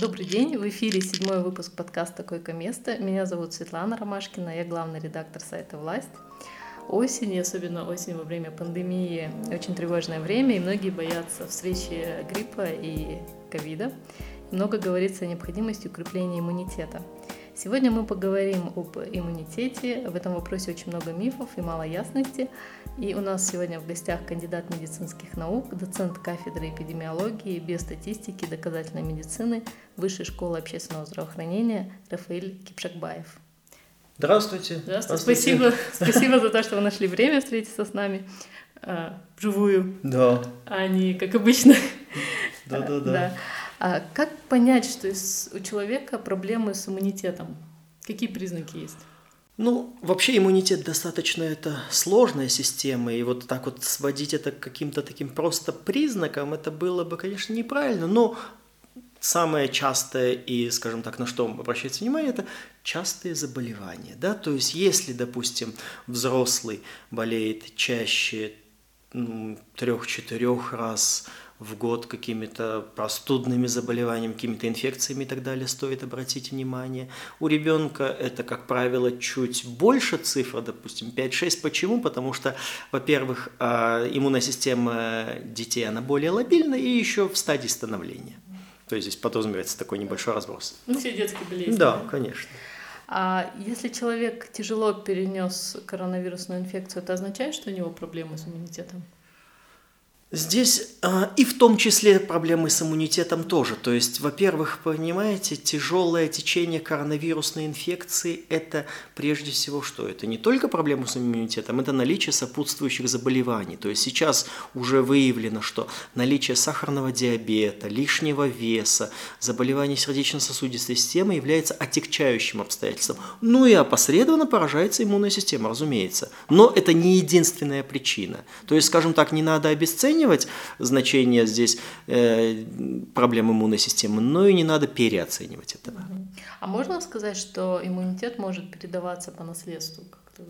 Добрый день, в эфире седьмой выпуск подкаста «Койко-место». Меня зовут Светлана Ромашкина, я главный редактор сайта «Власть». Осень, особенно осень во время пандемии, очень тревожное время, и многие боятся встречи гриппа и ковида. Много говорится о необходимости укрепления иммунитета – Сегодня мы поговорим об иммунитете. В этом вопросе очень много мифов и мало ясности. И у нас сегодня в гостях кандидат медицинских наук, доцент кафедры эпидемиологии, биостатистики, доказательной медицины Высшей школы общественного здравоохранения Рафаэль Кипшакбаев. Здравствуйте. Здравствуйте. Спасибо, спасибо за то, что вы нашли время встретиться с нами а, вживую. Да. А не как обычно. Да, да, да. А как понять, что у человека проблемы с иммунитетом? Какие признаки есть? Ну, вообще иммунитет достаточно это сложная система, и вот так вот сводить это к каким-то таким просто признакам, это было бы, конечно, неправильно, но самое частое и, скажем так, на что обращается внимание, это частые заболевания, да, то есть если, допустим, взрослый болеет чаще ну, трех-четырех раз в год какими-то простудными заболеваниями, какими-то инфекциями и так далее, стоит обратить внимание. У ребенка это, как правило, чуть больше цифра, допустим, 5-6. Почему? Потому что, во-первых, а, иммунная система детей, она более лобильна и еще в стадии становления. То есть здесь подразумевается такой небольшой разброс. Ну, все детские болезни. Да, конечно. А если человек тяжело перенес коронавирусную инфекцию, это означает, что у него проблемы с иммунитетом? Здесь э, и в том числе проблемы с иммунитетом тоже. То есть, во-первых, понимаете, тяжелое течение коронавирусной инфекции – это прежде всего что? Это не только проблемы с иммунитетом, это наличие сопутствующих заболеваний. То есть сейчас уже выявлено, что наличие сахарного диабета, лишнего веса, заболеваний сердечно-сосудистой системы является отягчающим обстоятельством. Ну и опосредованно поражается иммунная система, разумеется. Но это не единственная причина. То есть, скажем так, не надо обесценивать оценивать значение здесь э, проблем иммунной системы, но и не надо переоценивать этого. А можно сказать, что иммунитет может передаваться по наследству как-то?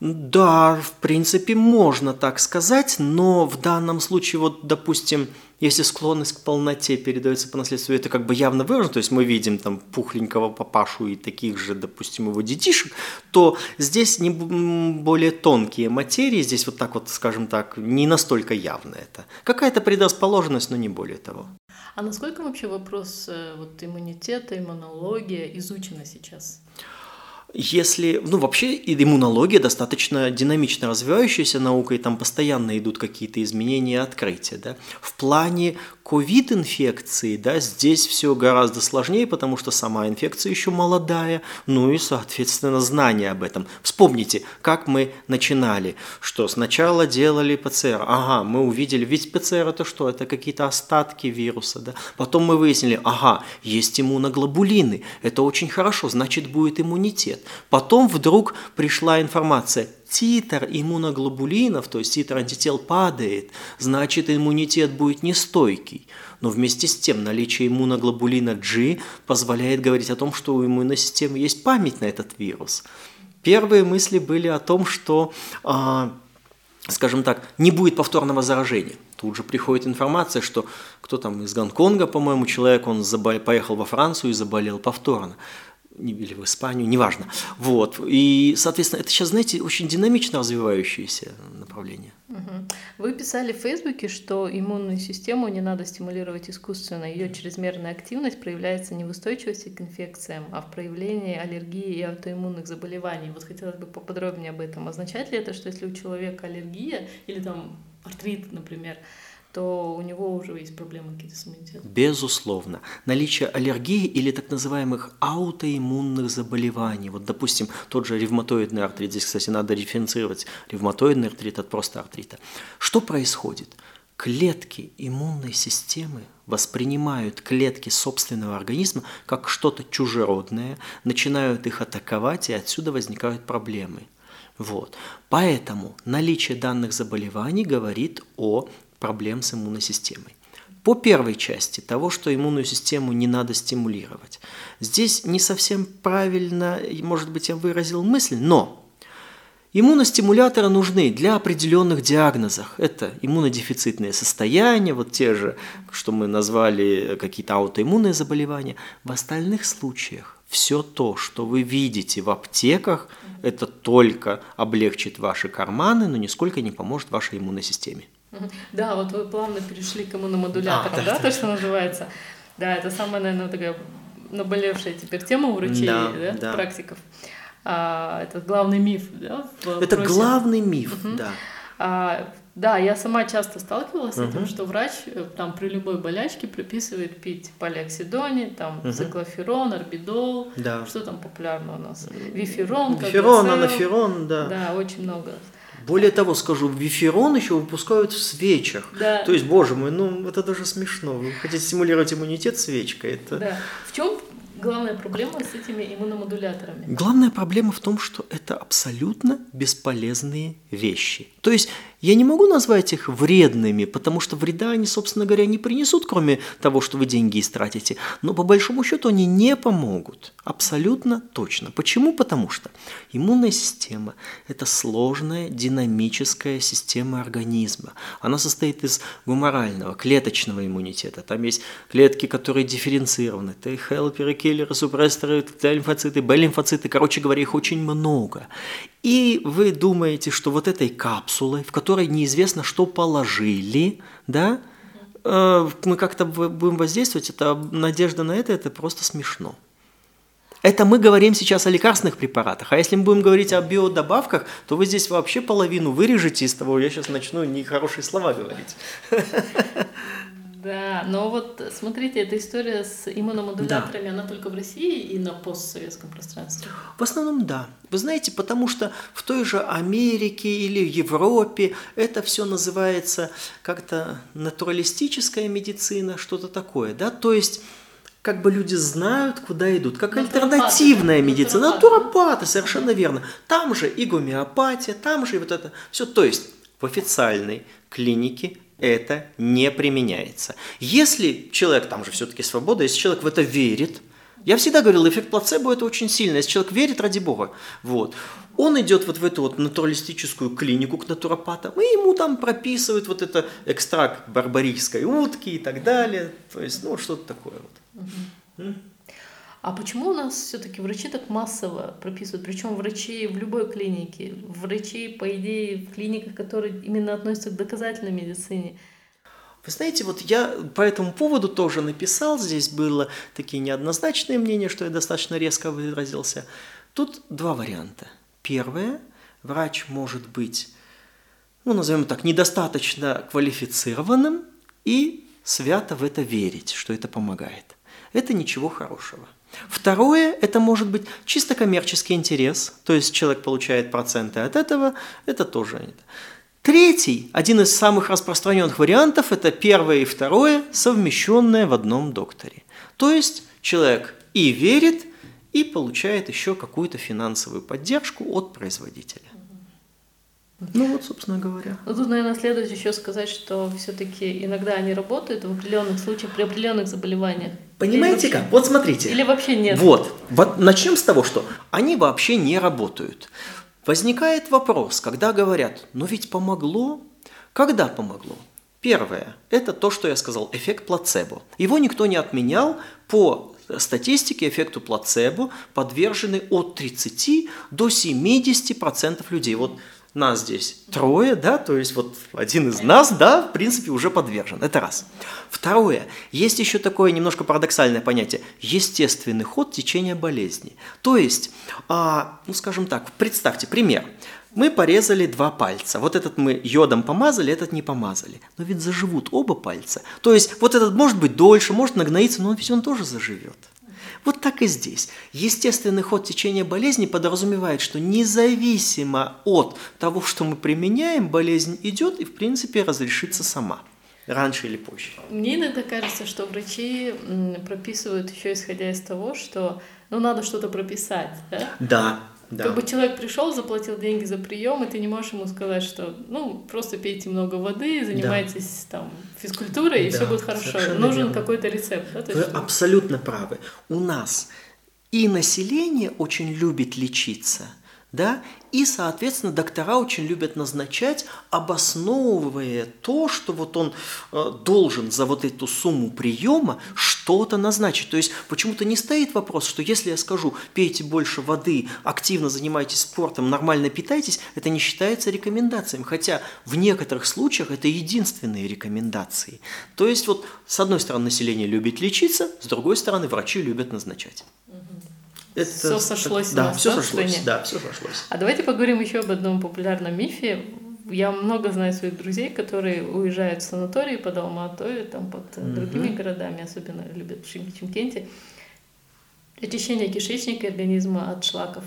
Да, в принципе, можно так сказать, но в данном случае, вот, допустим, если склонность к полноте передается по наследству, это как бы явно выражено, то есть мы видим там пухленького папашу и таких же, допустим, его детишек, то здесь не более тонкие материи, здесь вот так вот, скажем так, не настолько явно это. Какая-то предрасположенность, но не более того. А насколько вообще вопрос э, вот, иммунитета, иммунология изучена сейчас? Если, ну вообще иммунология достаточно динамично развивающаяся наука, и там постоянно идут какие-то изменения открытия. Да? В плане ковид-инфекции, да, здесь все гораздо сложнее, потому что сама инфекция еще молодая, ну и, соответственно, знания об этом. Вспомните, как мы начинали, что сначала делали ПЦР, ага, мы увидели, ведь ПЦР это что, это какие-то остатки вируса, да, потом мы выяснили, ага, есть иммуноглобулины, это очень хорошо, значит будет иммунитет. Потом вдруг пришла информация, титр иммуноглобулинов, то есть титр антител падает, значит иммунитет будет нестойкий. Но вместе с тем наличие иммуноглобулина G позволяет говорить о том, что у иммунной системы есть память на этот вирус. Первые мысли были о том, что, э, скажем так, не будет повторного заражения. Тут же приходит информация, что кто там из Гонконга, по-моему, человек, он забол... поехал во Францию и заболел повторно или в Испанию, неважно. Вот. И, соответственно, это сейчас, знаете, очень динамично развивающееся направление. Вы писали в Фейсбуке, что иммунную систему не надо стимулировать искусственно. Ее чрезмерная активность проявляется не в устойчивости к инфекциям, а в проявлении аллергии и аутоиммунных заболеваний. Вот хотелось бы поподробнее об этом. Означает ли это, что если у человека аллергия или там артрит, например, то у него уже есть проблемы какие-то с иммунитетом. Безусловно. Наличие аллергии или так называемых аутоиммунных заболеваний. Вот, допустим, тот же ревматоидный артрит. Здесь, кстати, надо дифференцировать ревматоидный артрит от просто артрита. Что происходит? Клетки иммунной системы воспринимают клетки собственного организма как что-то чужеродное, начинают их атаковать, и отсюда возникают проблемы. Вот. Поэтому наличие данных заболеваний говорит о проблем с иммунной системой. По первой части того, что иммунную систему не надо стимулировать. Здесь не совсем правильно, может быть, я выразил мысль, но Иммуностимуляторы нужны для определенных диагнозов. Это иммунодефицитные состояния, вот те же, что мы назвали какие-то аутоиммунные заболевания. В остальных случаях все то, что вы видите в аптеках, это только облегчит ваши карманы, но нисколько не поможет вашей иммунной системе. Да, вот вы плавно перешли к иммуномодуляторам, а, да, да, то, что называется. Да, это самая, наверное, такая наболевшая теперь тема у врачей, да, да, да. практиков. А, это главный миф, да? это просе. главный миф, угу. да. А, да, я сама часто сталкивалась с этим, что врач э, там при любой болячке прописывает пить полиоксидони, там угу. циклоферон, орбидол, да. что там популярно у нас, виферон, виферон, анаферон, да. Да, очень много. Более того, скажу, виферон еще выпускают в свечах. Да. То есть, боже мой, ну это даже смешно. Вы хотите стимулировать иммунитет свечкой. Это... Да. В чем главная проблема с этими иммуномодуляторами? Главная проблема в том, что это абсолютно бесполезные вещи. То есть я не могу назвать их вредными, потому что вреда они, собственно говоря, не принесут, кроме того, что вы деньги истратите. Но по большому счету они не помогут. Абсолютно точно. Почему? Потому что иммунная система – это сложная динамическая система организма. Она состоит из гуморального, клеточного иммунитета. Там есть клетки, которые дифференцированы. Т-хелперы, киллеры, супрессоры, Т-лимфоциты, Б-лимфоциты. Короче говоря, их очень много. И вы думаете, что вот этой капсулой, в которой неизвестно, что положили, да, э, мы как-то будем воздействовать, это надежда на это, это просто смешно. Это мы говорим сейчас о лекарственных препаратах. А если мы будем говорить о биодобавках, то вы здесь вообще половину вырежете из того, я сейчас начну нехорошие слова говорить. Да, но вот смотрите, эта история с иммуномодуляторами, да. она только в России и на постсоветском пространстве? В основном да. Вы знаете, потому что в той же Америке или Европе это все называется как-то натуралистическая медицина, что-то такое, да, то есть как бы люди знают, куда идут, как альтернативная медицина, натуропаты, совершенно верно. Там же и гомеопатия, там же и вот это все. То есть в официальной клинике это не применяется. Если человек, там же все-таки свобода, если человек в это верит, я всегда говорил, эффект плацебо это очень сильно. Если человек верит, ради бога, вот, он идет вот в эту вот натуралистическую клинику к натуропатам, и ему там прописывают вот это экстракт барбарийской утки и так далее. То есть, ну, что-то такое вот. Угу. А почему у нас все-таки врачи так массово прописывают? Причем врачи в любой клинике, врачи, по идее, в клиниках, которые именно относятся к доказательной медицине. Вы знаете, вот я по этому поводу тоже написал, здесь было такие неоднозначные мнения, что я достаточно резко выразился. Тут два варианта. Первое, врач может быть, ну, назовем так, недостаточно квалифицированным и свято в это верить, что это помогает. Это ничего хорошего. Второе – это может быть чисто коммерческий интерес, то есть человек получает проценты от этого, это тоже нет. Третий, один из самых распространенных вариантов, это первое и второе, совмещенное в одном докторе. То есть человек и верит, и получает еще какую-то финансовую поддержку от производителя. Ну вот, собственно говоря. Ну тут, наверное, следует еще сказать, что все-таки иногда они работают в определенных случаях, при определенных заболеваниях. Понимаете как? Вот смотрите. Или вообще нет. Вот. вот. Начнем с того, что они вообще не работают. Возникает вопрос, когда говорят, ну ведь помогло. Когда помогло? Первое – это то, что я сказал, эффект плацебо. Его никто не отменял. По статистике эффекту плацебо подвержены от 30 до 70% людей. Вот нас здесь трое, да, то есть вот один из нас, да, в принципе, уже подвержен. Это раз. Второе, есть еще такое немножко парадоксальное понятие – естественный ход течения болезни. То есть, а, ну, скажем так, представьте, пример. Мы порезали два пальца. Вот этот мы йодом помазали, этот не помазали. Но ведь заживут оба пальца. То есть вот этот может быть дольше, может нагноиться, но ведь он тоже заживет. Вот так и здесь. Естественный ход течения болезни подразумевает, что независимо от того, что мы применяем, болезнь идет и, в принципе, разрешится сама. Раньше или позже. Мне иногда кажется, что врачи прописывают еще исходя из того, что ну надо что-то прописать, да? Да, да. Как бы человек пришел, заплатил деньги за прием, и ты не можешь ему сказать, что ну просто пейте много воды, занимайтесь да. там физкультурой, и да, все будет хорошо. Нужен какой-то рецепт. Да? Вы абсолютно правы. У нас и население очень любит лечиться, да, и, соответственно, доктора очень любят назначать, обосновывая то, что вот он э, должен за вот эту сумму приема что-то назначить. То есть почему-то не стоит вопрос, что если я скажу, пейте больше воды, активно занимайтесь спортом, нормально питайтесь, это не считается рекомендациями, хотя в некоторых случаях это единственные рекомендации. То есть вот с одной стороны население любит лечиться, с другой стороны врачи любят назначать. Это, все сошлось. Да, все сошлось. Да, все сошлось. А давайте поговорим еще об одном популярном мифе. Я много знаю своих друзей, которые уезжают в санатории под Алматой, там под mm-hmm. другими городами, особенно любят в Шимкенте. Очищение кишечника и организма от шлаков.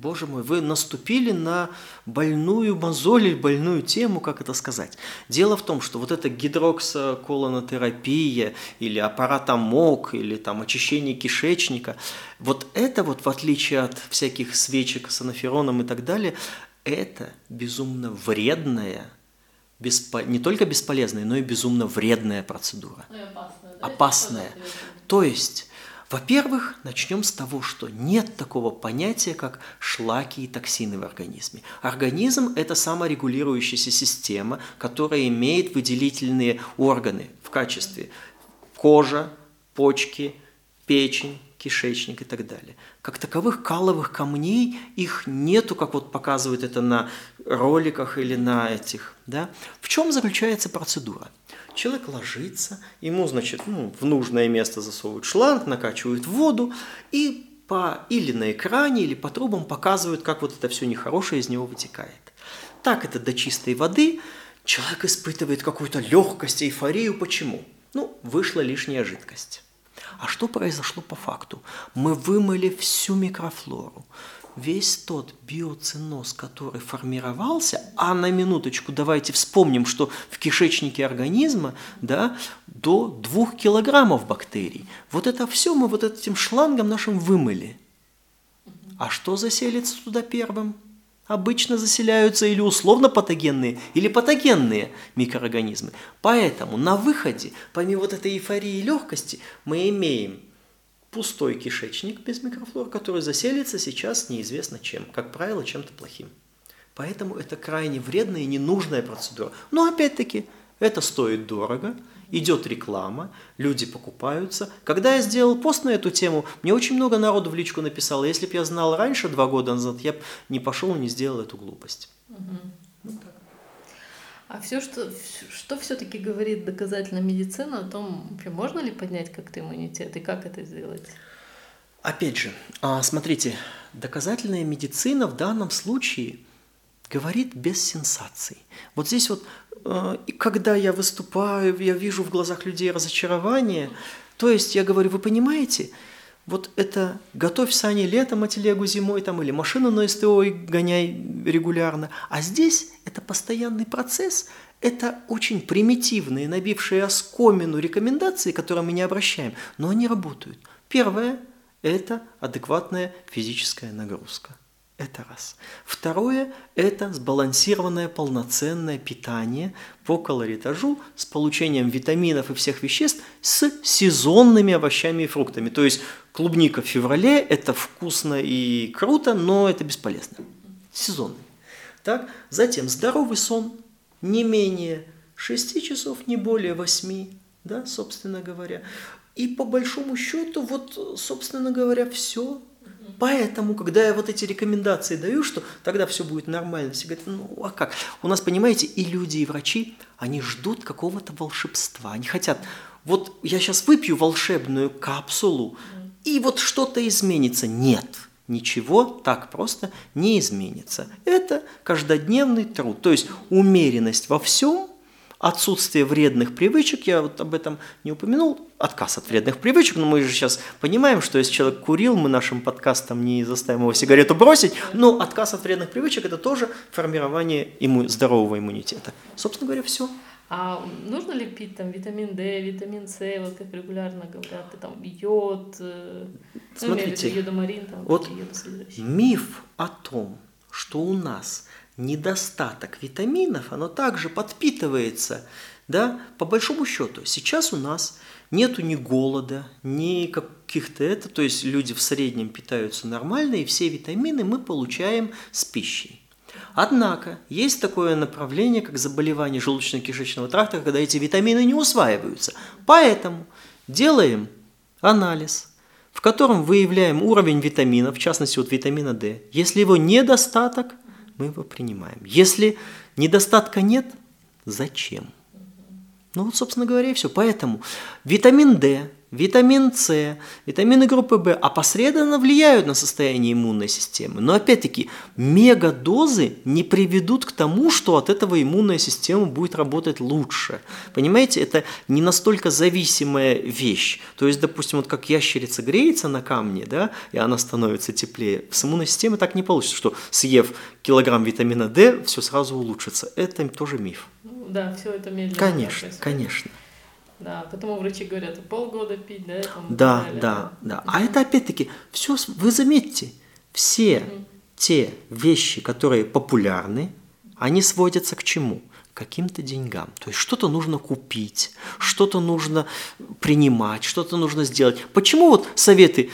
Боже мой, вы наступили на больную мозоль или больную тему, как это сказать. Дело в том, что вот эта гидроксоколонотерапия или аппарат АМОК, или там очищение кишечника, вот это вот, в отличие от всяких свечек с анафероном и так далее, это безумно вредная, беспо... не только бесполезная, но и безумно вредная процедура. Ну опасная. Да? Опасная. То есть во-первых, начнем с того, что нет такого понятия, как шлаки и токсины в организме. Организм – это саморегулирующаяся система, которая имеет выделительные органы в качестве кожа, почки, печень, кишечник и так далее. Как таковых каловых камней их нету, как вот показывают это на роликах или на этих. Да? В чем заключается процедура? Человек ложится, ему, значит, ну, в нужное место засовывают шланг, накачивают воду и по, или на экране, или по трубам показывают, как вот это все нехорошее из него вытекает. Так это до чистой воды. Человек испытывает какую-то легкость, эйфорию. Почему? Ну, вышла лишняя жидкость. А что произошло по факту? Мы вымыли всю микрофлору, весь тот биоциноз, который формировался, а на минуточку давайте вспомним, что в кишечнике организма да, до 2 килограммов бактерий. Вот это все мы вот этим шлангом нашим вымыли. А что заселится туда первым? Обычно заселяются или условно патогенные, или патогенные микроорганизмы. Поэтому на выходе, помимо вот этой эйфории и легкости, мы имеем пустой кишечник без микрофлор, который заселится сейчас неизвестно чем, как правило, чем-то плохим. Поэтому это крайне вредная и ненужная процедура. Но опять-таки, это стоит дорого, идет реклама, люди покупаются. Когда я сделал пост на эту тему, мне очень много народу в личку написало. Если бы я знал раньше, два года назад, я бы не пошел и не сделал эту глупость. Угу. Так. А все, что, что все-таки говорит доказательная медицина о том, вообще можно ли поднять как-то иммунитет и как это сделать? Опять же, а, смотрите, доказательная медицина в данном случае говорит без сенсаций. Вот здесь вот, а, когда я выступаю, я вижу в глазах людей разочарование, то есть я говорю, вы понимаете, вот это готовь сани летом, а телегу зимой там, или машину на СТО и гоняй регулярно. А здесь это постоянный процесс, это очень примитивные, набившие оскомину рекомендации, к которым мы не обращаем, но они работают. Первое – это адекватная физическая нагрузка. Это раз. Второе – это сбалансированное полноценное питание по колоритажу с получением витаминов и всех веществ с сезонными овощами и фруктами. То есть клубника в феврале – это вкусно и круто, но это бесполезно. Сезонный. Так? Затем здоровый сон не менее 6 часов, не более 8, да, собственно говоря. И по большому счету, вот, собственно говоря, все Поэтому, когда я вот эти рекомендации даю, что тогда все будет нормально, все говорят, ну а как? У нас, понимаете, и люди, и врачи, они ждут какого-то волшебства. Они хотят, вот я сейчас выпью волшебную капсулу, и вот что-то изменится. Нет, ничего так просто не изменится. Это каждодневный труд, то есть умеренность во всем, отсутствие вредных привычек, я вот об этом не упомянул, отказ от вредных привычек, но мы же сейчас понимаем, что если человек курил, мы нашим подкастом не заставим его сигарету бросить, но отказ от вредных привычек – это тоже формирование имму... здорового иммунитета. Собственно говоря, все. А нужно ли пить там витамин D, витамин С, вот как регулярно говорят, там йод, э, ну, Смотрите, ну, йодомарин, там, вот миф о том, что у нас недостаток витаминов, оно также подпитывается да, по большому счету, сейчас у нас нету ни голода, ни каких-то это, то есть люди в среднем питаются нормально, и все витамины мы получаем с пищей. Однако есть такое направление, как заболевание желудочно-кишечного тракта, когда эти витамины не усваиваются. Поэтому делаем анализ, в котором выявляем уровень витамина, в частности вот витамина D. Если его недостаток, мы его принимаем. Если недостатка нет, зачем? Ну вот, собственно говоря, и все. Поэтому витамин D витамин С, витамины группы В опосредованно влияют на состояние иммунной системы. Но опять-таки, мегадозы не приведут к тому, что от этого иммунная система будет работать лучше. Понимаете, это не настолько зависимая вещь. То есть, допустим, вот как ящерица греется на камне, да, и она становится теплее, с иммунной системой так не получится, что съев килограмм витамина D, все сразу улучшится. Это тоже миф. Ну, да, все это медленно. Конечно, конечно. Да, потому врачи говорят, полгода пить, да? Там, да, далее, да, да, да. А это опять-таки, все, вы заметьте, все угу. те вещи, которые популярны, они сводятся к чему? каким-то деньгам. То есть что-то нужно купить, что-то нужно принимать, что-то нужно сделать. Почему вот советы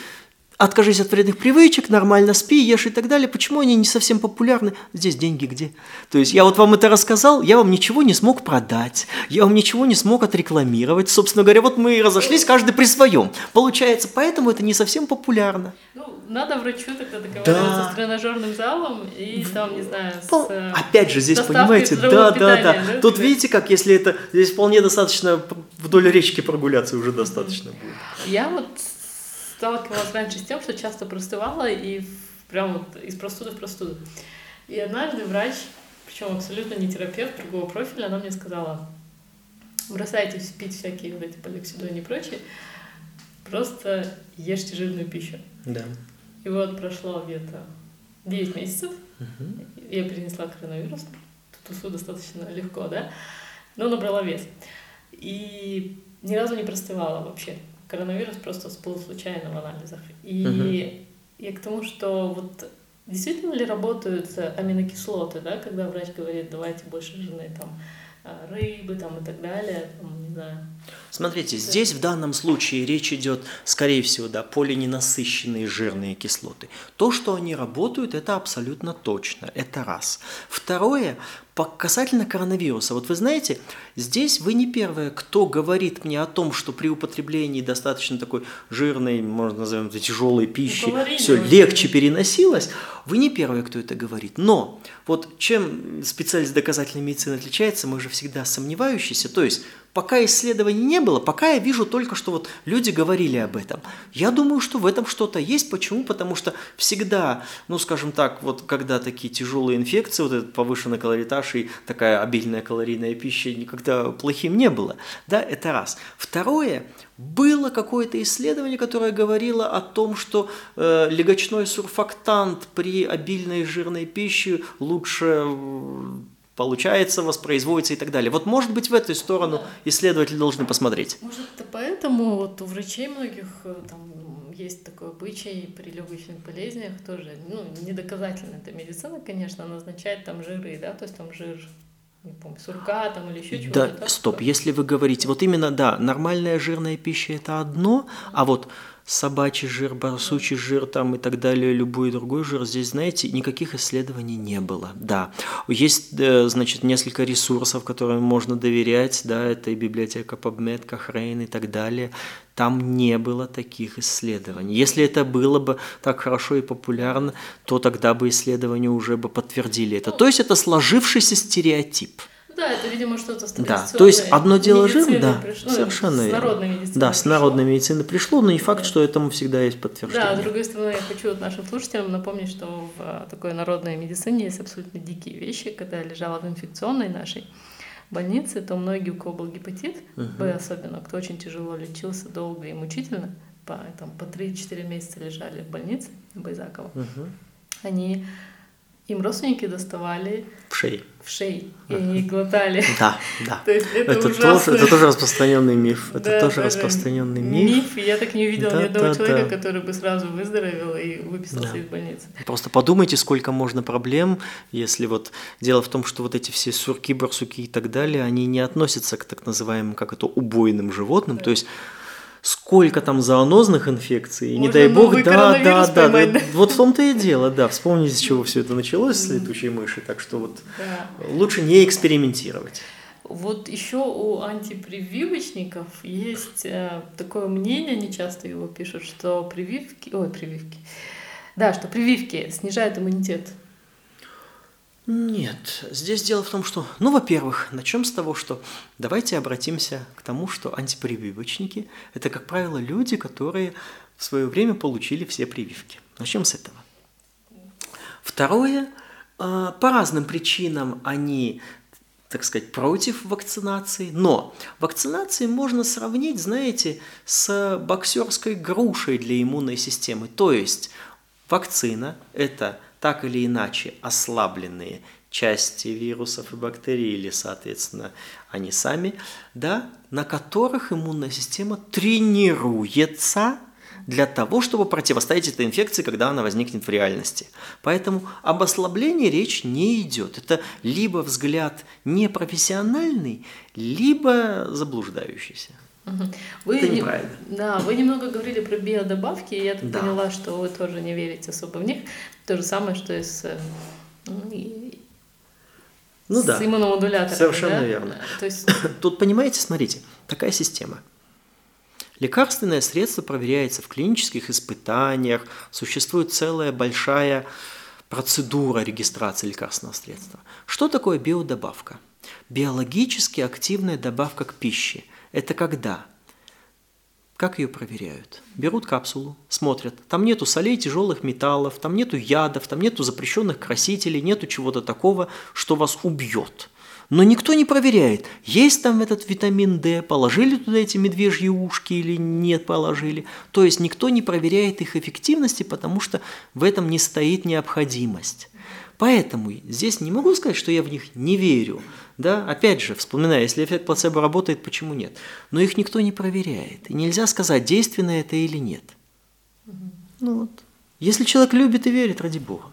откажись от вредных привычек, нормально спи, ешь и так далее. Почему они не совсем популярны? Здесь деньги где? То есть я вот вам это рассказал, я вам ничего не смог продать, я вам ничего не смог отрекламировать. Собственно говоря, вот мы и разошлись, каждый при своем. Получается, поэтому это не совсем популярно. Ну, надо врачу тогда договариваться да. с тренажерным залом и там, не знаю, с э, Опять же, здесь, понимаете, да, да, да, да. Тут видите, как если это, здесь вполне достаточно вдоль речки прогуляться уже достаточно будет. Я вот сталкивалась раньше с тем, что часто простывала и прям вот из простуды в простуду. И однажды врач, причем абсолютно не терапевт, другого профиля, она мне сказала, бросайте пить всякие вот эти поликсидоны и прочее, просто ешьте жирную пищу. Да. И вот прошло где-то 9 месяцев, угу. я перенесла коронавирус, тусу достаточно легко, да, но набрала вес. И ни разу не простывала вообще коронавирус просто всплыл случайно в анализах. И угу. я к тому, что вот действительно ли работают аминокислоты, да, когда врач говорит, давайте больше жирной там а, рыбы там и так далее, там, не знаю. Смотрите, здесь в данном случае речь идет, скорее всего, да, полиненасыщенные жирные кислоты. То, что они работают, это абсолютно точно. Это раз. Второе, Касательно коронавируса, вот вы знаете, здесь вы не первые, кто говорит мне о том, что при употреблении достаточно такой жирной, можно назовем это тяжелой пищи, ну, все легче переносилось. Вы не первые, кто это говорит. Но вот чем специалист доказательной медицины отличается, мы же всегда сомневающиеся. То есть пока исследований не было, пока я вижу только, что вот люди говорили об этом. Я думаю, что в этом что-то есть. Почему? Потому что всегда, ну, скажем так, вот когда такие тяжелые инфекции, вот этот повышенный калоритаж и такая обильная калорийная пища никогда плохим не было. Да, это раз. Второе, было какое-то исследование, которое говорило о том, что э, легочной сурфактант при обильной жирной пище лучше получается, воспроизводится и так далее. Вот может быть в эту сторону исследователи должны посмотреть. Может это поэтому вот у врачей многих э, там есть такой обычай при легочных болезнях тоже, ну, недоказательно это медицина, конечно, назначает там жиры, да, то есть там жир не помню, сурка там или еще чего-то. Да, стоп, если вы говорите, вот именно, да, нормальная жирная пища это одно, а вот собачий жир, барсучий жир там и так далее, любой другой жир, здесь, знаете, никаких исследований не было. Да, есть, э, значит, несколько ресурсов, которым можно доверять, да, это и библиотека PubMed, Cochrane и так далее. Там не было таких исследований. Если это было бы так хорошо и популярно, то тогда бы исследования уже бы подтвердили это. То есть это сложившийся стереотип. Да, это, видимо, что-то Да, то есть одно дело жир, да, пришло, совершенно с народной медицины Да, с народной медицины пришло, но и факт, да. что этому всегда есть подтверждение. Да, с другой стороны, я хочу вот нашим слушателям напомнить, что в а, такой народной медицине есть абсолютно дикие вещи. Когда я лежала в инфекционной нашей больнице, то многие, у кого был гепатит, угу. Б особенно, кто очень тяжело лечился долго и мучительно, по, там, по 3-4 месяца лежали в больнице Байзакова, угу. они им родственники доставали в шеи. В шеи. И они глотали. Да, да. То есть это, это, ужасно. тоже, это тоже распространенный миф. Это Да, тоже да, да. распространенный миф. Миф. Я так не видела Да, ни одного да, человека, да. который бы сразу выздоровел и выписался Да. из больницы. Просто подумайте, сколько можно проблем, если вот дело в том, что вот эти все сурки, барсуки и так далее, они не относятся к так называемым, как это, убойным животным. То есть сколько там зоонозных инфекций, и не Можно дай бог, да, да, коронавирус да, поймать, да. да. Вот в том-то и дело, да. Вспомните, с чего все это началось с летучей мыши, так что вот Да. лучше не экспериментировать. Вот еще у антипрививочников есть э, такое мнение, они часто его пишут, что прививки, ой, прививки, да, что прививки снижают иммунитет. Нет, здесь дело в том, что, ну, во-первых, начнем с того, что давайте обратимся к тому, что антипрививочники – это, как правило, люди, которые в свое время получили все прививки. Начнем с этого. Второе, а, по разным причинам они, так сказать, против вакцинации, но вакцинации можно сравнить, знаете, с боксерской грушей для иммунной системы. То есть вакцина – это так или иначе ослабленные части вирусов и бактерий, или, соответственно, они сами, да, на которых иммунная система тренируется для того, чтобы противостоять этой инфекции, когда она возникнет в реальности. Поэтому об ослаблении речь не идет. Это либо взгляд непрофессиональный, либо заблуждающийся. Вы, Это не- неправильно. Да, вы немного говорили про биодобавки, и я так Да. поняла, что вы тоже не верите особо в них. То же самое, что и с, э, ну, и- Ну с да. иммуномодуляторами. Совершенно да? верно. То есть, Тут, понимаете, смотрите, такая система. Лекарственное средство проверяется в клинических испытаниях, существует целая большая процедура регистрации лекарственного средства. Что такое биодобавка? Биологически активная добавка к пище. Это когда? Как ее проверяют? Берут капсулу, смотрят. Там нету солей, тяжелых металлов, там нету ядов, там нету запрещенных красителей, нету чего-то такого, что вас убьет. Но никто не проверяет, есть там этот витамин D, положили туда эти медвежьи ушки или нет положили. То есть никто не проверяет их эффективности, потому что в этом не стоит необходимость. Поэтому здесь не могу сказать, что я в них не верю. Да? Опять же, вспоминая, если эффект плацебо работает, почему нет? Но их никто не проверяет. И нельзя сказать, действенно это или нет. Ну вот. Если человек любит и верит, ради бога.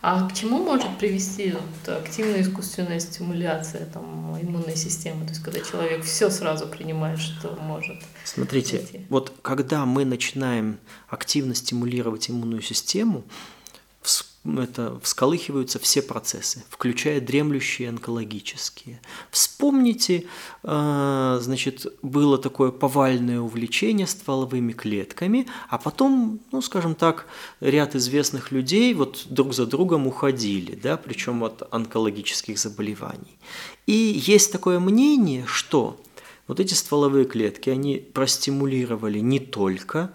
а к чему может привести вот активная искусственная стимуляция там, иммунной системы? То есть, когда человек все сразу принимает, что может. Смотрите, Найти. вот когда мы начинаем активно стимулировать иммунную систему, это всколыхиваются все процессы, включая дремлющие онкологические. Вспомните, э, значит, было такое повальное увлечение стволовыми клетками, а потом, ну, скажем так, ряд известных людей вот друг за другом уходили, да, причем от онкологических заболеваний. И есть такое мнение, что вот эти стволовые клетки, они простимулировали не только,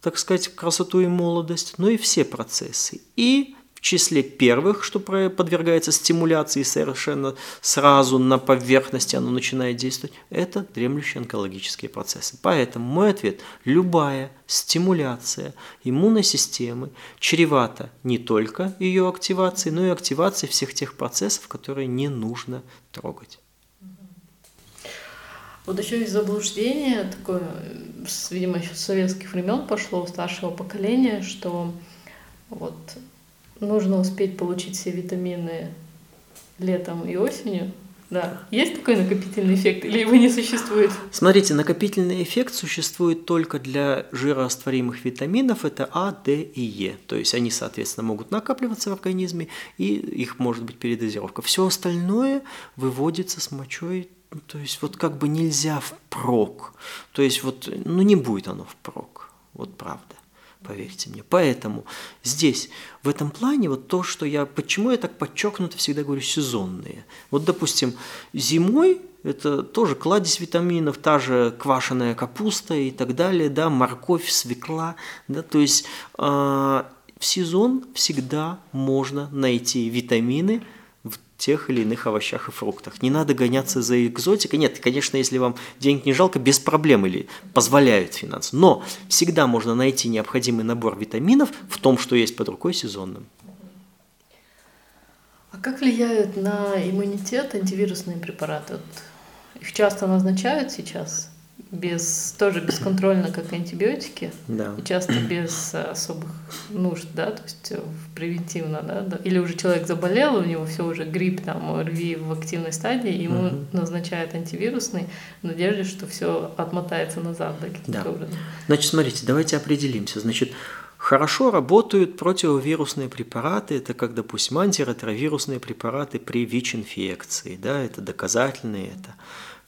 так сказать, красоту и молодость, но и все процессы. И числе первых, что подвергается стимуляции совершенно сразу на поверхности оно начинает действовать, это дремлющие онкологические процессы. Поэтому мой ответ – любая стимуляция иммунной системы чревата не только ее активацией, но и активацией всех тех процессов, которые не нужно трогать. Вот еще есть заблуждение такое, видимо, еще с советских времен пошло у старшего поколения, что вот нужно успеть получить все витамины летом и осенью. Да. Есть такой накопительный эффект или его не существует? Смотрите, накопительный эффект существует только для жирорастворимых витаминов, это А, Д и Е. То есть они, соответственно, могут накапливаться в организме, и их может быть передозировка. Все остальное выводится с мочой, ну, то есть вот как бы нельзя впрок. То есть вот, ну не будет оно впрок, вот правда. Поверьте мне. Поэтому здесь, в этом плане, вот то, что я, почему я так подчеркнуто всегда говорю сезонные. Вот, допустим, зимой это тоже кладезь витаминов, та же квашеная капуста и так далее, да, морковь, свекла, да, то есть э, в сезон всегда можно найти витамины тех или иных овощах и фруктах. Не надо гоняться за экзотикой. Нет, конечно, если вам денег не жалко, без проблем или позволяют финансы. Но всегда можно найти необходимый набор витаминов в том, что есть под рукой сезонным. А как влияют на иммунитет антивирусные препараты? Их часто назначают сейчас? Без тоже бесконтрольно, как антибиотики, да. и часто без особых нужд, да, то есть превентивно, да, да, или уже человек заболел, у него все уже грипп, там, ОРВИ в активной стадии, ему угу. назначают антивирусный в надежде, что все отмотается назад, да, да. образом. Значит, смотрите, давайте определимся, значит, Хорошо работают противовирусные препараты, это как, допустим, антиретровирусные препараты при ВИЧ-инфекции, да, это доказательные, это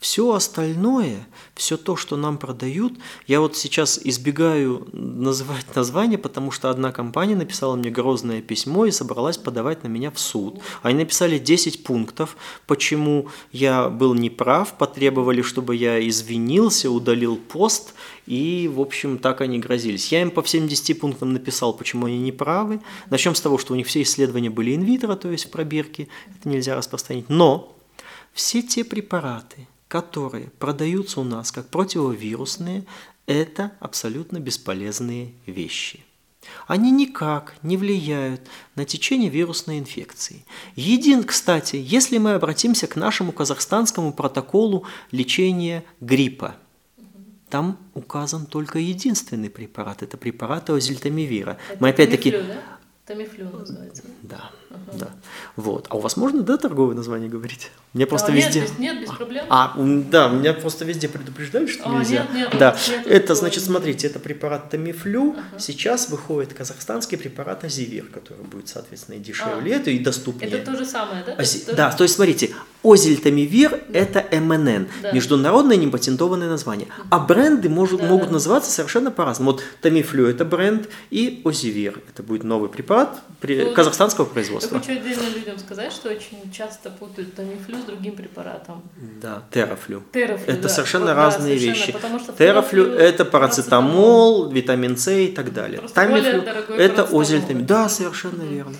все остальное, все то, что нам продают, я вот сейчас избегаю называть название, потому что одна компания написала мне грозное письмо и собралась подавать на меня в суд. Они написали 10 пунктов, почему я был неправ, потребовали, чтобы я извинился, удалил пост, и, в общем, так они грозились. Я им по всем 10 пунктам написал, почему они неправы. Начнем с того, что у них все исследования были инвитро, то есть в пробирке, это нельзя распространить. Но все те препараты, которые продаются у нас как противовирусные, это абсолютно бесполезные вещи. Они никак не влияют на течение вирусной инфекции. Един, кстати, если мы обратимся к нашему казахстанскому протоколу лечения гриппа, там указан только единственный препарат, это препарат озельтамивира. Мы опять-таки... Да? Тамифлю называется. Да, ага. да. Вот. А у вас можно, да, торговое название говорить? Мне просто а, везде... Нет, без, нет, без проблем. А, да, меня просто везде предупреждают, что а, нельзя. Нет, нет, да. нет, это, значит, смотрите, это препарат Тамифлю. Ага. Сейчас выходит казахстанский препарат Азивир, который будет, соответственно, и дешевле, а. и доступнее. Это то же самое, да? Ази... То да, то есть, смотрите, Озельтамивир да. это МНН, да. международное непатентованное название. А бренды может, да, могут да. называться совершенно по-разному. Вот Тамифлю это бренд, и Озивир это будет новый препарат при... ну, казахстанского производства. Я хочу отдельно людям сказать, что очень часто путают Тамифлю с другим препаратом. Да, Терафлю. Терафлю это да. совершенно вот, разные да, вещи. Совершенно, Терафлю это парацетамол, витамин С и так далее. Тамифлю это Озельтамивир. Да, совершенно mm-hmm. верно.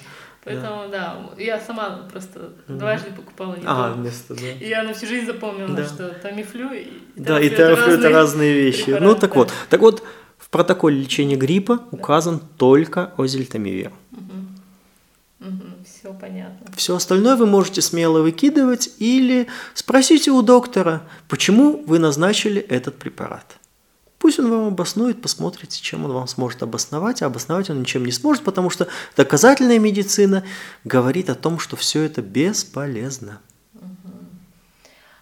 Поэтому, да. да, я сама просто mm-hmm. дважды покупала его. А, вместо, да. И я на всю жизнь запомнила, да. что Тамифлю и Да, и Тамифлю это разные вещи. Препараты, ну, так да. вот. Так вот, в протоколе лечения гриппа да. указан только озельтамивир. Понятно. Все остальное вы можете смело выкидывать или спросите у доктора, почему вы назначили этот препарат. Пусть он вам обоснует, посмотрите, чем он вам сможет обосновать, а обосновать он ничем не сможет, потому что доказательная медицина говорит о том, что все это бесполезно.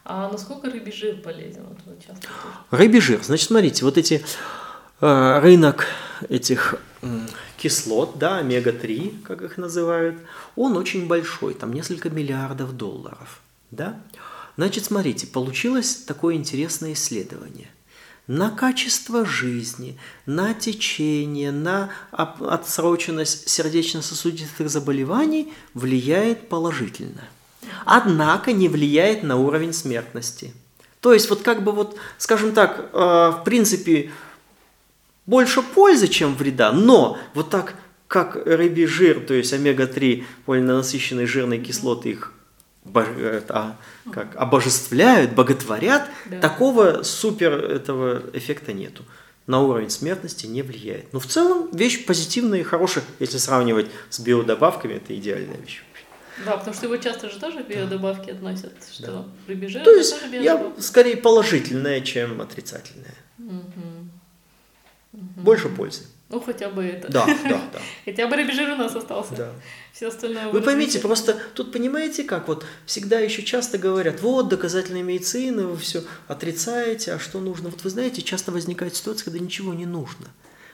А насколько рыбий жир полезен? Вот часто рыбий жир, значит, смотрите, вот эти э, рынок этих кислот, да, омега-3, как их называют, он очень большой, там несколько миллиардов долларов, да. Значит, смотрите, получилось такое интересное исследование – на качество жизни, на течение, на отсроченность сердечно-сосудистых заболеваний влияет положительно. Однако не влияет на уровень смертности. То есть вот как бы вот, скажем так, э, в принципе, больше пользы, чем вреда, но вот так как рыбий жир, то есть омега-3, полиненасыщенные жирные кислоты, их а, как обожествляют, боготворят, да. такого супер этого эффекта нету. На уровень смертности не влияет. Но в целом вещь позитивная и хорошая, если сравнивать с биодобавками, это идеальная вещь. Да, потому что его часто же тоже биодобавки да. относят, что да. рыбежир, То есть я скорее положительная, чем отрицательная. Угу. Угу. Больше пользы. Ну, хотя бы это. Да, да, да. Хотя бы рыбежир у нас остался. Да. Все остальное... Вы поймите, просто тут понимаете как, вот всегда еще часто говорят, вот доказательная медицина, вы все отрицаете, а что нужно? Вот вы знаете, часто возникает ситуация, когда ничего не нужно.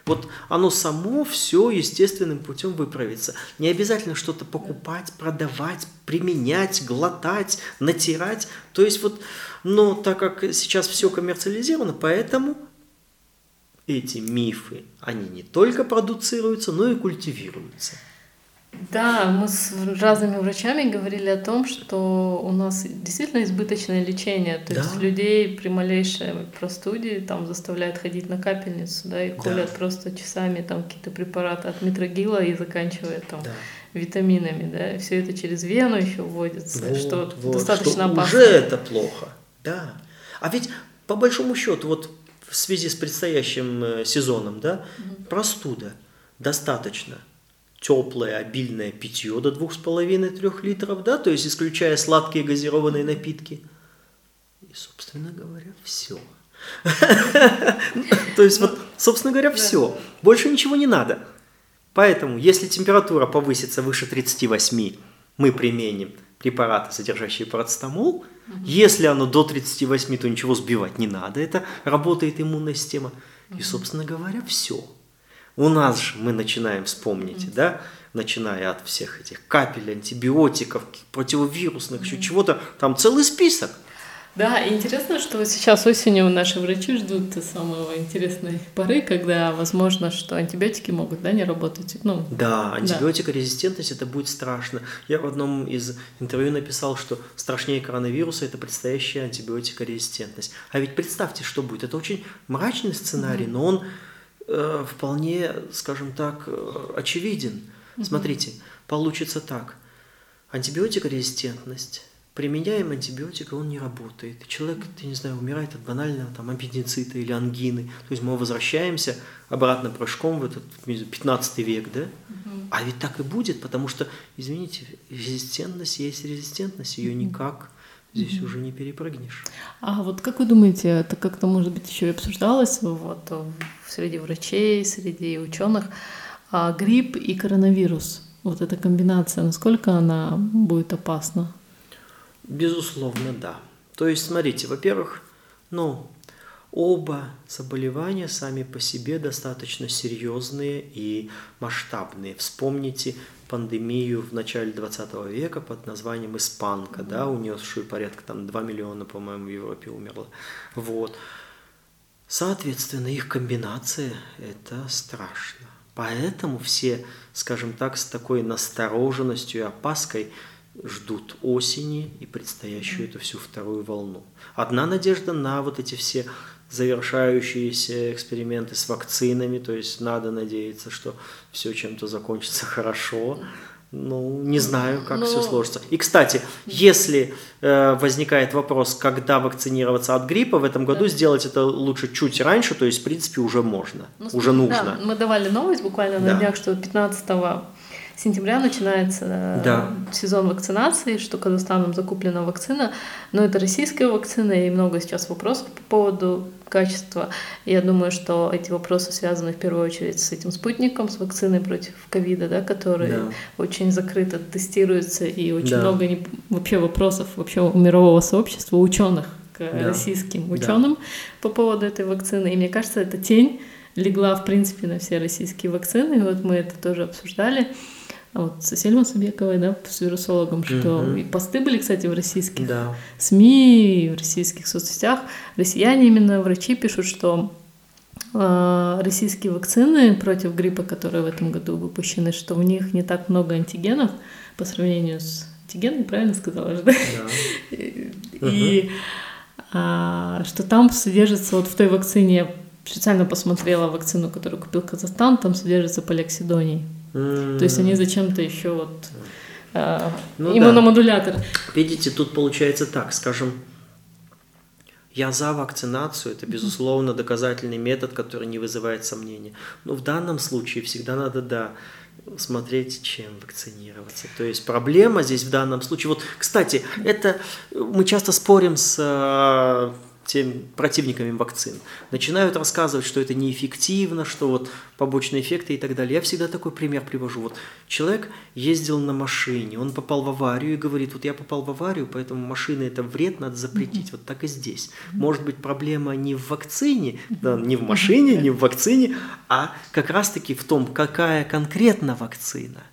Вот оно само все естественным путем выправится. Не обязательно что-то покупать, продавать, применять, глотать, натирать. То есть вот, но так как сейчас все коммерциализировано, поэтому эти мифы, они не только продуцируются, но и культивируются. Да, мы с разными врачами говорили о том, что у нас действительно избыточное лечение. То да. есть людей при малейшей простуде там заставляют ходить на капельницу, да, и колят да. просто часами там какие-то препараты от метрогила и заканчивая там да. витаминами, да. Все это через вену еще вводится, вот, что вот, достаточно что опасно. Уже это плохо, да. А ведь по большому счету, вот в связи с предстоящим э, сезоном, да, угу. простуда достаточно теплое, обильное питье до 2,5-3 литров, да, то есть исключая сладкие газированные напитки. И, собственно говоря, все. То есть, вот, собственно говоря, все. Больше ничего не надо. Поэтому, если температура повысится выше 38, мы применим препараты, содержащие парацетамол. Если оно до 38, то ничего сбивать не надо. Это работает иммунная система. И, собственно говоря, все. У нас же мы начинаем вспомнить, да, начиная от всех этих капель, антибиотиков, противовирусных, еще чего-то, там целый список. Да, интересно, что сейчас осенью наши врачи ждут самого интересной поры, когда возможно, что антибиотики могут да, не работать. Ну, да, антибиотикорезистентность да. это будет страшно. Я в одном из интервью написал, что страшнее коронавируса это предстоящая антибиотикорезистентность. А ведь представьте, что будет. Это очень мрачный сценарий, mm-hmm. но он э, вполне, скажем так, э, очевиден. Mm-hmm. Смотрите, получится так. Антибиотикорезистентность применяем антибиотик, он не работает. Человек, я не знаю, умирает от банального там, аппендицита или ангины. То есть мы возвращаемся обратно прыжком в этот 15 век, да? Угу. А ведь так и будет, потому что, извините, резистентность есть резистентность, ее никак здесь угу. уже не перепрыгнешь. А вот как вы думаете, это как-то, может быть, еще и обсуждалось вот, среди врачей, среди ученых, а грипп и коронавирус? Вот эта комбинация, насколько она будет опасна? Безусловно, да. То есть, смотрите, во-первых, ну, оба заболевания сами по себе достаточно серьезные и масштабные. Вспомните пандемию в начале 20 века под названием «Испанка», да, унесшую порядка там 2 миллиона, по-моему, в Европе умерло. Вот. Соответственно, их комбинация – это страшно. Поэтому все, скажем так, с такой настороженностью и опаской – ждут осени и предстоящую эту всю вторую волну. Одна надежда на вот эти все завершающиеся эксперименты с вакцинами, то есть надо надеяться, что все чем-то закончится хорошо. Ну, не знаю, как Но... все сложится. И, кстати, если э, возникает вопрос, когда вакцинироваться от гриппа, в этом году да. сделать это лучше чуть раньше, то есть, в принципе, уже можно, ну, уже нужно. Да, мы давали новость буквально на да. днях, что 15 сентября начинается э, да. сезон вакцинации, что Казахстаном закуплена вакцина, но это российская вакцина, и много сейчас вопросов по поводу качества. Я думаю, что эти вопросы связаны в первую очередь с этим спутником, с вакциной против ковида, да, который да. очень закрыто тестируется, и очень да. много не, вообще вопросов вообще у мирового сообщества, ученых к да. российским ученым да. по поводу этой вакцины. И мне кажется, эта тень легла, в принципе, на все российские вакцины. И вот мы это тоже обсуждали вот с Сельмой Сабековой, да, с вирусологом, что угу. и посты были, кстати, в российских да. СМИ, в российских соцсетях. Россияне, именно врачи пишут, что э, российские вакцины против гриппа, которые в этом году выпущены, что в них не так много антигенов по сравнению с антигенами, правильно сказала же, да? да. И а, что там содержится вот в той вакцине, я специально посмотрела вакцину, которую купил Казахстан, там содержится полиоксидоний. То есть они зачем-то еще вот э, ну, иммуномодулятор. Да. Видите, тут получается так, скажем, я за вакцинацию, это, безусловно, доказательный метод, который не вызывает сомнений. Но в данном случае всегда надо, да, смотреть, чем вакцинироваться. То есть проблема здесь в данном случае... Вот, кстати, это мы часто спорим с э, тем противниками вакцин, начинают рассказывать, что это неэффективно, что вот побочные эффекты и так далее. Я всегда такой пример привожу. Вот человек ездил на машине, он попал в аварию и говорит, вот я попал в аварию, поэтому машина это вред, надо запретить. Вот так и здесь. Может быть, проблема не в вакцине, да, не в машине, не в вакцине, а как раз-таки в том, какая конкретно вакцина.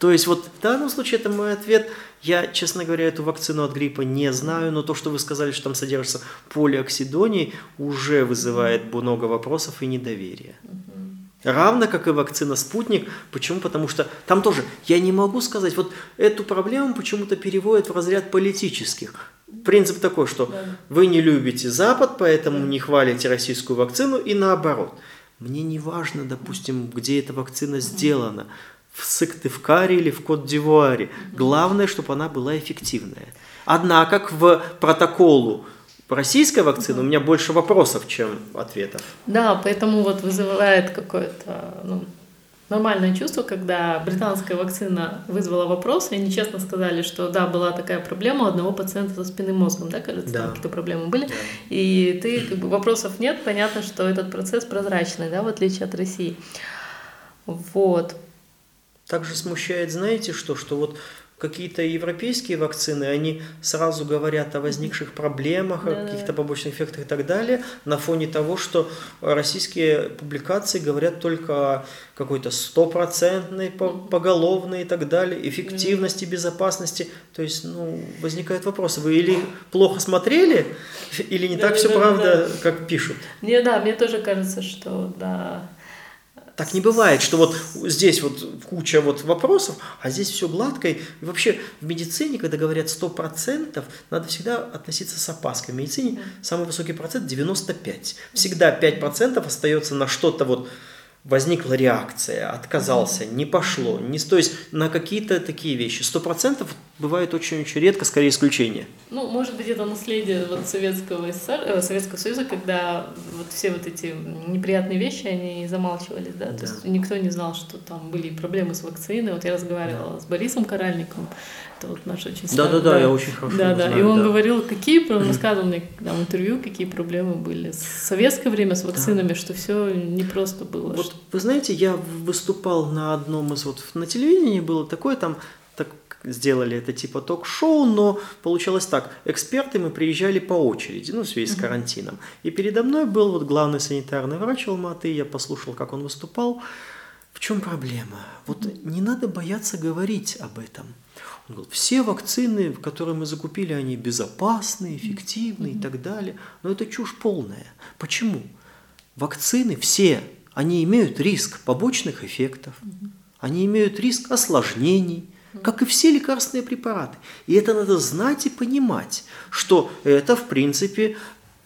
То есть вот в данном случае это мой ответ. Я, честно говоря, эту вакцину от гриппа не знаю, но то, что вы сказали, что там содержится полиоксидоний, уже вызывает много вопросов и недоверия. Равно как и вакцина «Спутник». Почему? Потому что там тоже, я не могу сказать, вот эту проблему почему-то переводят в разряд политических. Принцип такой, что вы не любите Запад, поэтому не хвалите российскую вакцину и наоборот. Мне не важно, допустим, где эта вакцина сделана в Сыктывкаре или в Кот-д'Ивуаре. Главное, чтобы она была эффективная. Однако к протоколу российской вакцины у меня больше вопросов, чем ответов. Да, поэтому вот вызывает какое-то ну, нормальное чувство, когда британская вакцина вызвала вопрос, и они честно сказали, что да, была такая проблема у одного пациента со спинным мозгом, да, кажется, да. какие-то проблемы были. Да. И ты, как бы, вопросов нет, понятно, что этот процесс прозрачный, да, в отличие от России. Вот. Также смущает, знаете что, что вот какие-то европейские вакцины, они сразу говорят о возникших проблемах, да, о каких-то побочных эффектах и так далее, на фоне того, что российские публикации говорят только о какой-то стопроцентной, поголовной и так далее, эффективности, безопасности. То есть, ну, возникают вопросы. Вы или плохо смотрели, или не да, так да, все да, правда, да. как пишут? Не, да, мне тоже кажется, что да так не бывает, что вот здесь вот куча вот вопросов, а здесь все гладко. И вообще в медицине, когда говорят 100%, надо всегда относиться с опаской. В медицине самый высокий процент 95. Всегда 5% остается на что-то вот возникла реакция, отказался, не пошло, не, то есть на какие-то такие вещи. Сто процентов бывает очень-очень редко, скорее исключение. Ну, может быть, это наследие вот Советского, СССР, э, Советского Союза, когда вот все вот эти неприятные вещи, они замалчивались, да? да. То есть никто не знал, что там были проблемы с вакциной. Вот я разговаривала да. с Борисом Каральником, это вот наш очень да, да, да, я очень хорошо Да, да, знаю, и он да. говорил, какие, он рассказывал мне там интервью, какие проблемы были в советское время с вакцинами, да. что все не просто было. Вот вы знаете, я выступал на одном из вот на телевидении было такое там так сделали это типа ток-шоу, но получалось так. Эксперты мы приезжали по очереди, ну, в связи с карантином. И передо мной был вот главный санитарный врач Алматы, я послушал, как он выступал. В чем проблема? Вот не надо бояться говорить об этом. Он говорил, все вакцины, которые мы закупили, они безопасны, эффективны и так далее. Но это чушь полная. Почему? Вакцины все, они имеют риск побочных эффектов, они имеют риск осложнений, как и все лекарственные препараты. И это надо знать и понимать, что это, в принципе,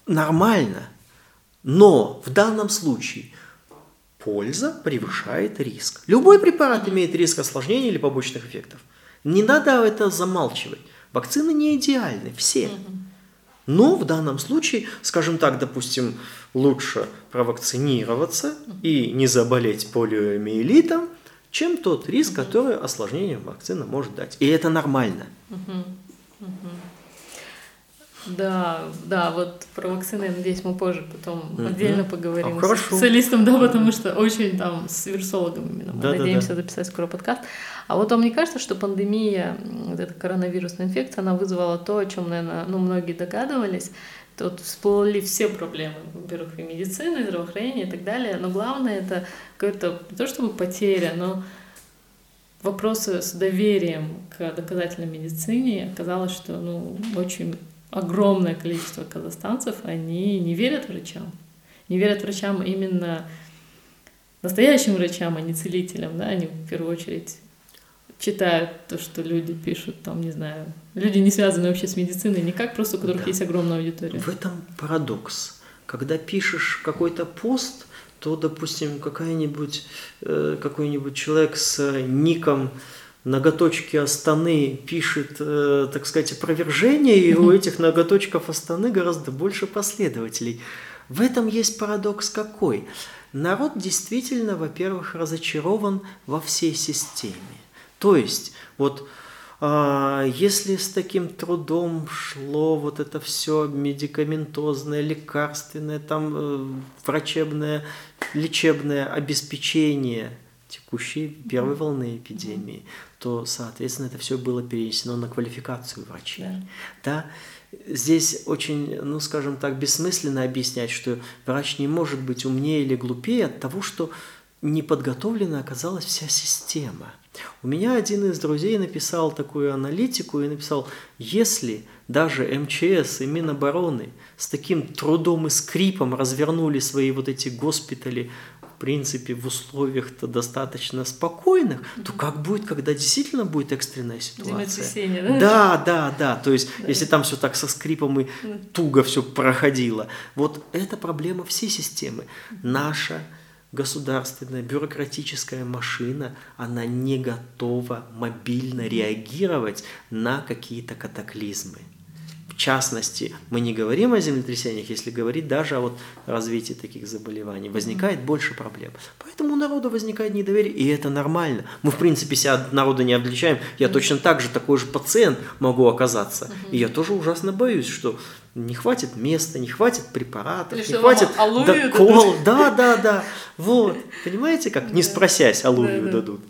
нормально. Но в данном случае польза превышает риск. Любой препарат имеет риск осложнений или побочных эффектов. Не надо это замалчивать. Вакцины не идеальны, все. Но в данном случае, скажем так, допустим, лучше провакцинироваться и не заболеть полиомиелитом, чем тот риск, который осложнением вакцина может дать. И это нормально. Да, да, вот про вакцины, надеюсь, мы позже потом угу. отдельно поговорим а, с специалистом, да, потому что очень там с вирусологом именно. Мы да, надеемся да, да. записать скоро подкаст. А вот вам не кажется, что пандемия, вот эта коронавирусная инфекция, она вызвала то, о чем, наверное, ну, многие догадывались. Тут всплыли все проблемы, во-первых, и медицины, и здравоохранения и так далее. Но главное это какое-то, не то чтобы потеря, но вопросы с доверием к доказательной медицине оказалось, что ну, очень огромное количество казахстанцев, они не верят врачам. Не верят врачам именно настоящим врачам, а не целителям, да, они в первую очередь читают то, что люди пишут, там, не знаю, люди не связаны вообще с медициной никак, просто у которых да. есть огромная аудитория. В этом парадокс. Когда пишешь какой-то пост, то, допустим, какая-нибудь, э, какой-нибудь человек с ником ноготочки Астаны пишет, э, так сказать, опровержение, и у этих ноготочков Астаны гораздо больше последователей. В этом есть парадокс какой? Народ действительно, во-первых, разочарован во всей системе. То есть, вот а, если с таким трудом шло вот это все медикаментозное, лекарственное, там э, врачебное, лечебное обеспечение текущей первой волны эпидемии, то, соответственно, это все было перенесено на квалификацию врачей. Да. да? Здесь очень, ну, скажем так, бессмысленно объяснять, что врач не может быть умнее или глупее от того, что не подготовлена оказалась вся система. У меня один из друзей написал такую аналитику и написал, если даже МЧС и Минобороны с таким трудом и скрипом развернули свои вот эти госпитали в принципе, в условиях-то достаточно спокойных, то как будет, когда действительно будет экстренная ситуация? да? Да, да, да. То есть, да. если там все так со скрипом и туго все проходило. Вот это проблема всей системы. Наша государственная бюрократическая машина, она не готова мобильно реагировать на какие-то катаклизмы. В частности, мы не говорим о землетрясениях, если говорить даже о вот развитии таких заболеваний. Возникает больше проблем. Поэтому у народа возникает недоверие, и это нормально. Мы, в принципе, себя от народа не обличаем. Я точно так же, такой же пациент могу оказаться. И я тоже ужасно боюсь, что не хватит места, не хватит препаратов, Или не хватит докол. Да, да, да. Вот. Понимаете, как? Не спросясь, да. дадут.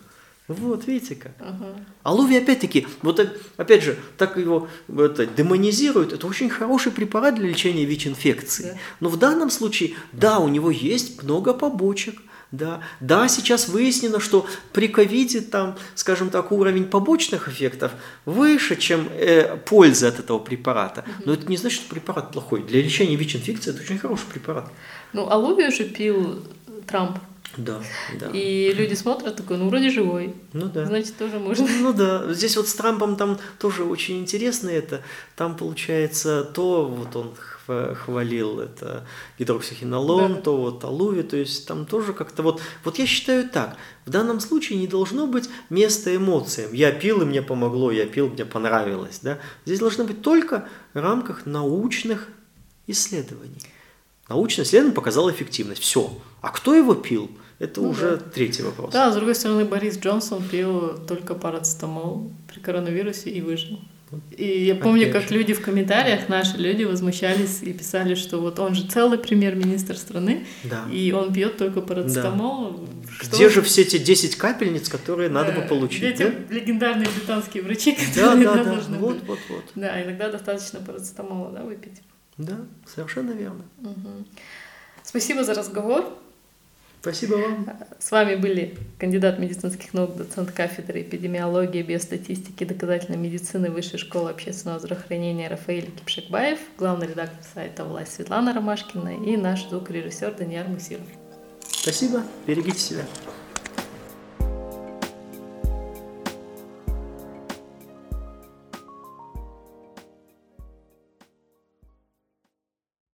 Вот, видите как. Ага. Алувий, опять-таки, вот э, опять же, так его это, демонизируют, это очень хороший препарат для лечения ВИЧ-инфекции. Да. Но в данном случае, да, у него есть много побочек, да, да, сейчас выяснено, что при ковиде там, скажем так, уровень побочных эффектов выше, чем э, польза от этого препарата. Но это не значит, что препарат плохой. Для лечения ВИЧ-инфекции это очень хороший препарат. Ну, алувию же пил Трамп. Да, да. И люди смотрят, такой, ну, вроде живой. Ну да. Значит, тоже можно. Ну да, здесь вот с Трампом там тоже очень интересно это. Там получается то, вот он хва- хвалил это гидроксихинолон, Да. то вот алуви, то есть там тоже как-то вот, вот я считаю так, в данном случае не должно быть места эмоциям. Я пил, и мне помогло, я пил, мне понравилось, да. Здесь должно быть только в рамках научных исследований. Научное исследование показало эффективность. Все. А кто его пил? Это Ну уже да. третий вопрос. Да, с другой стороны, Борис Джонсон пил только парацетамол при коронавирусе и выжил. И я помню, Опять как же. люди в комментариях, наши люди возмущались и писали, что вот он же целый премьер-министр страны, Да. и он пьет только парацетамол. Что Где же все эти 10 капельниц, которые надо бы Да, получить? Где да? эти легендарные британские врачи, Да, которые да, да, да. должны Вот, быть? вот, вот. Да, иногда достаточно парацетамола, да, выпить. Да, совершенно верно. Мгм. Спасибо за разговор. Спасибо вам. С вами были кандидат медицинских наук, доцент кафедры эпидемиологии, биостатистики доказательной медицины Высшей школы общественного здравоохранения Рафаэль Кипшекбаев, главный редактор сайта «Власть» Светлана Ромашкина и наш звукорежиссер Даниил Мусиров. Спасибо. Берегите себя.